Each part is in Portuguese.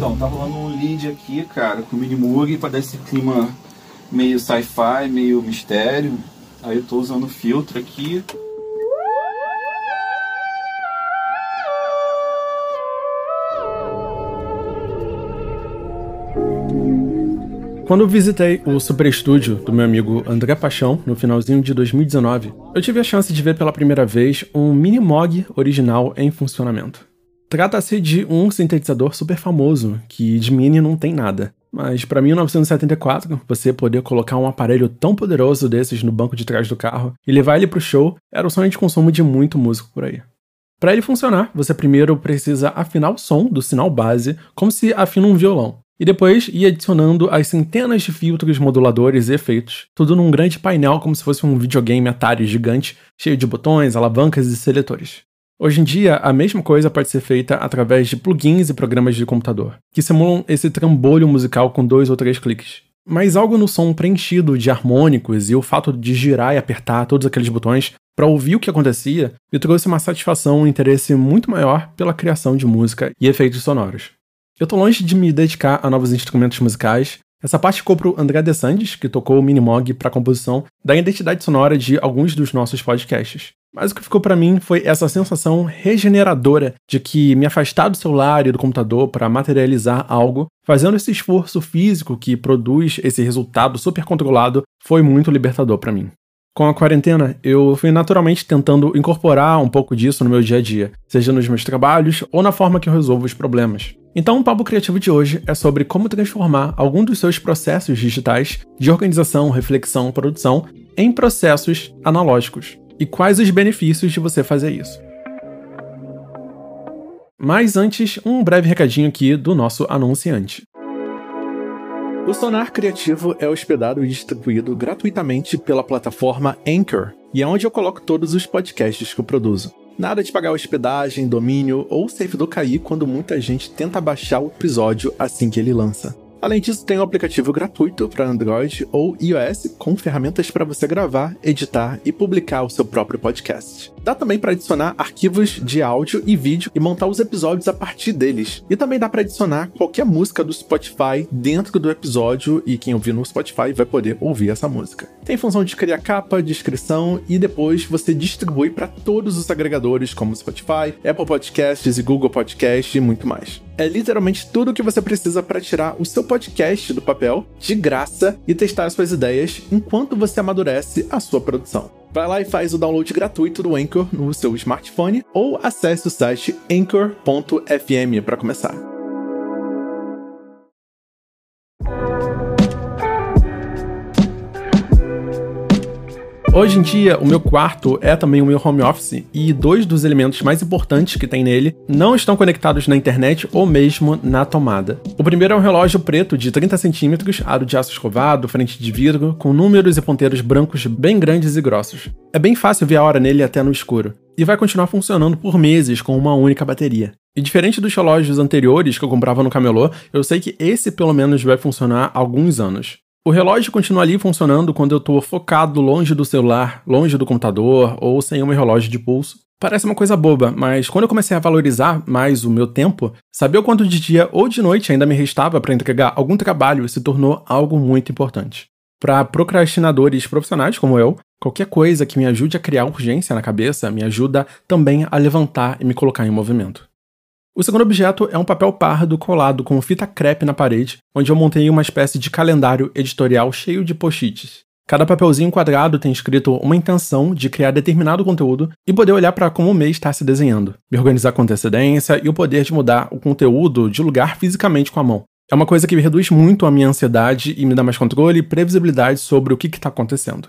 Então, tá rolando um lead aqui, cara, com o Minimug pra dar esse clima meio sci-fi, meio mistério. Aí eu tô usando filtro aqui. Quando eu visitei o Super Estúdio do meu amigo André Paixão no finalzinho de 2019, eu tive a chance de ver pela primeira vez um Minimog original em funcionamento. Trata-se de um sintetizador super famoso, que de mini não tem nada. Mas para 1974, você poder colocar um aparelho tão poderoso desses no banco de trás do carro e levar ele pro show era o sonho de consumo de muito músico por aí. Para ele funcionar, você primeiro precisa afinar o som do sinal base como se afina um violão e depois ir adicionando as centenas de filtros, moduladores e efeitos, tudo num grande painel como se fosse um videogame Atari gigante, cheio de botões, alavancas e seletores. Hoje em dia, a mesma coisa pode ser feita através de plugins e programas de computador, que simulam esse trambolho musical com dois ou três cliques. Mas algo no som preenchido de harmônicos e o fato de girar e apertar todos aqueles botões para ouvir o que acontecia me trouxe uma satisfação e um interesse muito maior pela criação de música e efeitos sonoros. Eu tô longe de me dedicar a novos instrumentos musicais. Essa parte ficou pro André Dessandes, que tocou o Minimog para a composição da identidade sonora de alguns dos nossos podcasts. Mas o que ficou para mim foi essa sensação regeneradora de que me afastar do celular e do computador para materializar algo, fazendo esse esforço físico que produz esse resultado super controlado, foi muito libertador para mim. Com a quarentena, eu fui naturalmente tentando incorporar um pouco disso no meu dia a dia, seja nos meus trabalhos ou na forma que eu resolvo os problemas. Então, o Papo Criativo de hoje é sobre como transformar algum dos seus processos digitais de organização, reflexão, produção em processos analógicos e quais os benefícios de você fazer isso. Mas antes, um breve recadinho aqui do nosso anunciante. O Sonar Criativo é hospedado e distribuído gratuitamente pela plataforma Anchor, e é onde eu coloco todos os podcasts que eu produzo. Nada de pagar hospedagem, domínio ou servidor cair quando muita gente tenta baixar o episódio assim que ele lança. Além disso, tem um aplicativo gratuito para Android ou iOS com ferramentas para você gravar, editar e publicar o seu próprio podcast. Dá também para adicionar arquivos de áudio e vídeo e montar os episódios a partir deles. E também dá para adicionar qualquer música do Spotify dentro do episódio e quem ouvir no Spotify vai poder ouvir essa música. Tem função de criar capa, descrição e depois você distribui para todos os agregadores como Spotify, Apple Podcasts e Google Podcasts e muito mais. É literalmente tudo o que você precisa para tirar o seu podcast do papel de graça e testar as suas ideias enquanto você amadurece a sua produção. Vai lá e faz o download gratuito do Anchor no seu smartphone ou acesse o site anchor.fm para começar. Hoje em dia, o meu quarto é também o meu home office e dois dos elementos mais importantes que tem nele não estão conectados na internet ou mesmo na tomada. O primeiro é um relógio preto de 30 centímetros, aro de aço escovado, frente de vidro, com números e ponteiros brancos bem grandes e grossos. É bem fácil ver a hora nele até no escuro, e vai continuar funcionando por meses com uma única bateria. E diferente dos relógios anteriores que eu comprava no camelô, eu sei que esse pelo menos vai funcionar alguns anos. O relógio continua ali funcionando quando eu estou focado longe do celular, longe do computador ou sem um relógio de pulso. Parece uma coisa boba, mas quando eu comecei a valorizar mais o meu tempo, saber o quanto de dia ou de noite ainda me restava para entregar algum trabalho se tornou algo muito importante. Para procrastinadores profissionais como eu, qualquer coisa que me ajude a criar urgência na cabeça me ajuda também a levantar e me colocar em movimento. O segundo objeto é um papel pardo colado com fita crepe na parede, onde eu montei uma espécie de calendário editorial cheio de post-its. Cada papelzinho quadrado tem escrito uma intenção de criar determinado conteúdo e poder olhar para como o mês está se desenhando, me organizar com antecedência e o poder de mudar o conteúdo de lugar fisicamente com a mão. É uma coisa que reduz muito a minha ansiedade e me dá mais controle e previsibilidade sobre o que está acontecendo.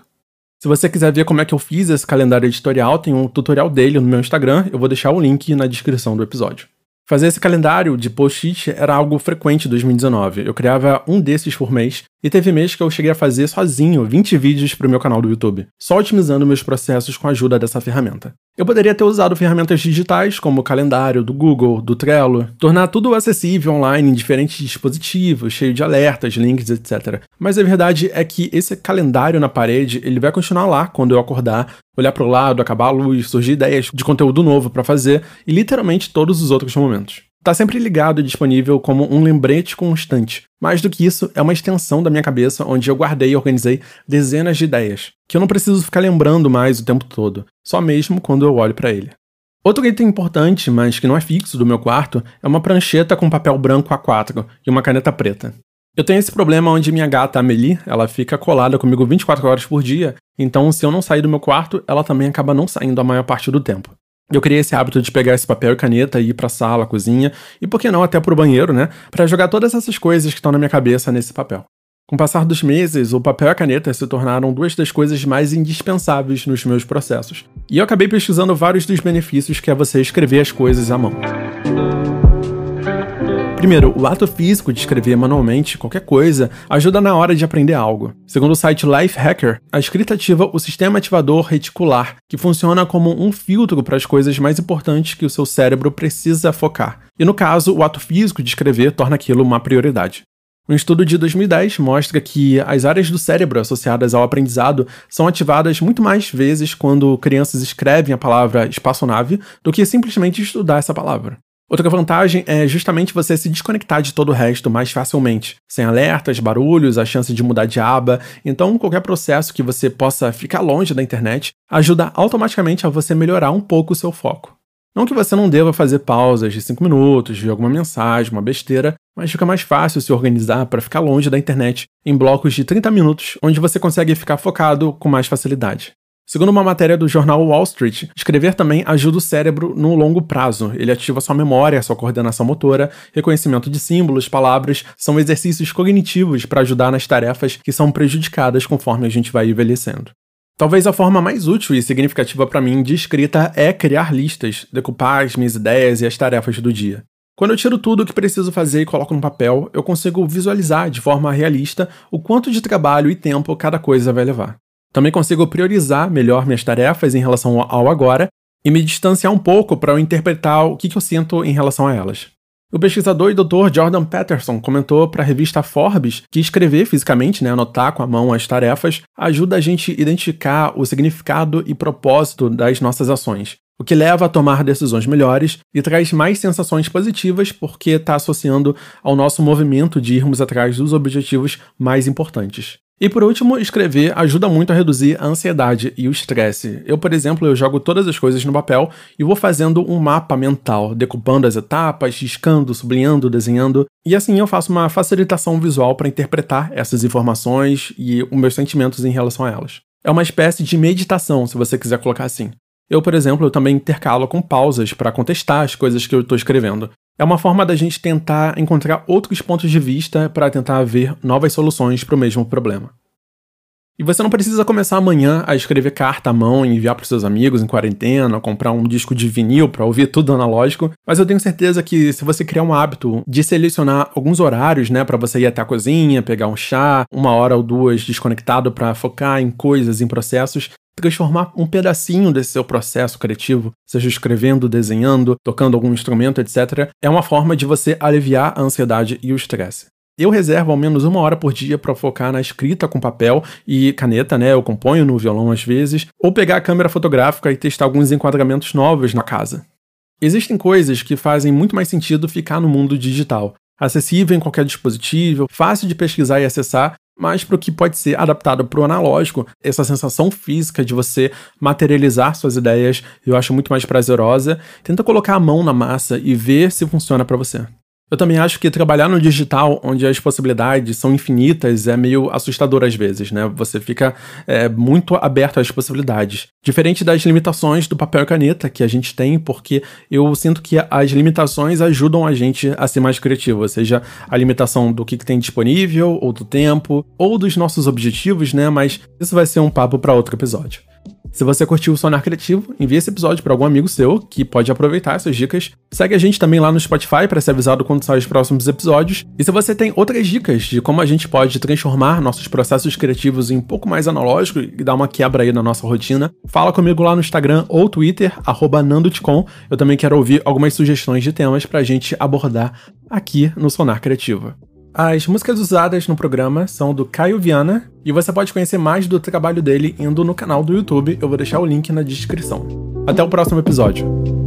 Se você quiser ver como é que eu fiz esse calendário editorial, tem um tutorial dele no meu Instagram, eu vou deixar o link na descrição do episódio. Fazer esse calendário de post-it era algo frequente em 2019. Eu criava um desses por mês e teve mês que eu cheguei a fazer sozinho 20 vídeos para o meu canal do YouTube, só otimizando meus processos com a ajuda dessa ferramenta. Eu poderia ter usado ferramentas digitais como o calendário do Google, do Trello, tornar tudo acessível online em diferentes dispositivos, cheio de alertas, links, etc. Mas a verdade é que esse calendário na parede, ele vai continuar lá quando eu acordar, olhar para o lado, acabar a luz, surgir ideias de conteúdo novo para fazer e literalmente todos os outros momentos. Está sempre ligado e disponível como um lembrete constante. Mais do que isso, é uma extensão da minha cabeça onde eu guardei e organizei dezenas de ideias, que eu não preciso ficar lembrando mais o tempo todo, só mesmo quando eu olho para ele. Outro item importante, mas que não é fixo do meu quarto, é uma prancheta com papel branco A4 e uma caneta preta. Eu tenho esse problema onde minha gata Amelie, ela fica colada comigo 24 horas por dia, então se eu não sair do meu quarto, ela também acaba não saindo a maior parte do tempo. Eu criei esse hábito de pegar esse papel e caneta e ir pra sala, cozinha e por que não até pro banheiro, né? Para jogar todas essas coisas que estão na minha cabeça nesse papel. Com o passar dos meses, o papel e a caneta se tornaram duas das coisas mais indispensáveis nos meus processos. E eu acabei pesquisando vários dos benefícios que é você escrever as coisas à mão. Primeiro, o ato físico de escrever manualmente qualquer coisa ajuda na hora de aprender algo. Segundo o site Lifehacker, a escrita ativa o sistema ativador reticular, que funciona como um filtro para as coisas mais importantes que o seu cérebro precisa focar. E no caso, o ato físico de escrever torna aquilo uma prioridade. Um estudo de 2010 mostra que as áreas do cérebro associadas ao aprendizado são ativadas muito mais vezes quando crianças escrevem a palavra espaçonave do que simplesmente estudar essa palavra. Outra vantagem é justamente você se desconectar de todo o resto mais facilmente, sem alertas, barulhos, a chance de mudar de aba. Então, qualquer processo que você possa ficar longe da internet ajuda automaticamente a você melhorar um pouco o seu foco. Não que você não deva fazer pausas de 5 minutos, ver alguma mensagem, uma besteira, mas fica mais fácil se organizar para ficar longe da internet em blocos de 30 minutos, onde você consegue ficar focado com mais facilidade. Segundo uma matéria do jornal Wall Street, escrever também ajuda o cérebro no longo prazo. Ele ativa sua memória, sua coordenação motora, reconhecimento de símbolos, palavras, são exercícios cognitivos para ajudar nas tarefas que são prejudicadas conforme a gente vai envelhecendo. Talvez a forma mais útil e significativa para mim de escrita é criar listas, decupar as minhas ideias e as tarefas do dia. Quando eu tiro tudo o que preciso fazer e coloco no papel, eu consigo visualizar de forma realista o quanto de trabalho e tempo cada coisa vai levar. Também consigo priorizar melhor minhas tarefas em relação ao agora e me distanciar um pouco para eu interpretar o que, eu sinto em relação a elas. O pesquisador e doutor Jordan Peterson comentou para a revista Forbes que escrever fisicamente, né, anotar com a mão as tarefas, ajuda a gente a identificar o significado e propósito das nossas ações, o que leva a tomar decisões melhores e traz mais sensações positivas porque está associando ao nosso movimento de irmos atrás dos objetivos mais importantes. E por último, escrever ajuda muito a reduzir a ansiedade e o estresse. Eu, por exemplo, eu jogo todas as coisas no papel e vou fazendo um mapa mental, decupando as etapas, riscando, sublinhando, desenhando, e assim eu faço uma facilitação visual para interpretar essas informações e os meus sentimentos em relação a elas. É uma espécie de meditação, se você quiser colocar assim. Eu, por exemplo, eu também intercalo com pausas para contestar as coisas que eu estou escrevendo. É uma forma da gente tentar encontrar outros pontos de vista para tentar ver novas soluções para o mesmo problema. E você não precisa começar amanhã a escrever carta à mão e enviar para seus amigos em quarentena, comprar um disco de vinil para ouvir tudo analógico, mas eu tenho certeza que se você criar um hábito de selecionar alguns horários, né, para você ir até a cozinha, pegar um chá, uma hora ou duas desconectado para focar em coisas, em processos, transformar um pedacinho desse seu processo criativo, seja escrevendo, desenhando, tocando algum instrumento, etc., é uma forma de você aliviar a ansiedade e o estresse. Eu reservo ao menos uma hora por dia para focar na escrita com papel e caneta, né? Eu componho no violão às vezes, ou pegar a câmera fotográfica e testar alguns enquadramentos novos na casa. Existem coisas que fazem muito mais sentido ficar no mundo digital, acessível em qualquer dispositivo, fácil de pesquisar e acessar, mas para o que pode ser adaptado para o analógico, essa sensação física de você materializar suas ideias, eu acho muito mais prazerosa. Tenta colocar a mão na massa e ver se funciona para você. Eu também acho que trabalhar no digital, onde as possibilidades são infinitas, é meio assustador às vezes, né? Você fica é, muito aberto às possibilidades. Diferente das limitações do papel e caneta que a gente tem, porque eu sinto que as limitações ajudam a gente a ser mais criativo, seja a limitação do que, que tem disponível, ou do tempo, ou dos nossos objetivos, né? Mas isso vai ser um papo para outro episódio. Se você curtiu o Sonar Criativo, envie esse episódio para algum amigo seu que pode aproveitar essas dicas. Segue a gente também lá no Spotify para ser avisado quando saem os próximos episódios. E se você tem outras dicas de como a gente pode transformar nossos processos criativos em um pouco mais analógico e dar uma quebra aí na nossa rotina, fala comigo lá no Instagram ou Twitter, nandotcom. Eu também quero ouvir algumas sugestões de temas para a gente abordar aqui no Sonar Criativo. As músicas usadas no programa são do Caio Viana e você pode conhecer mais do trabalho dele indo no canal do YouTube. Eu vou deixar o link na descrição. Até o próximo episódio.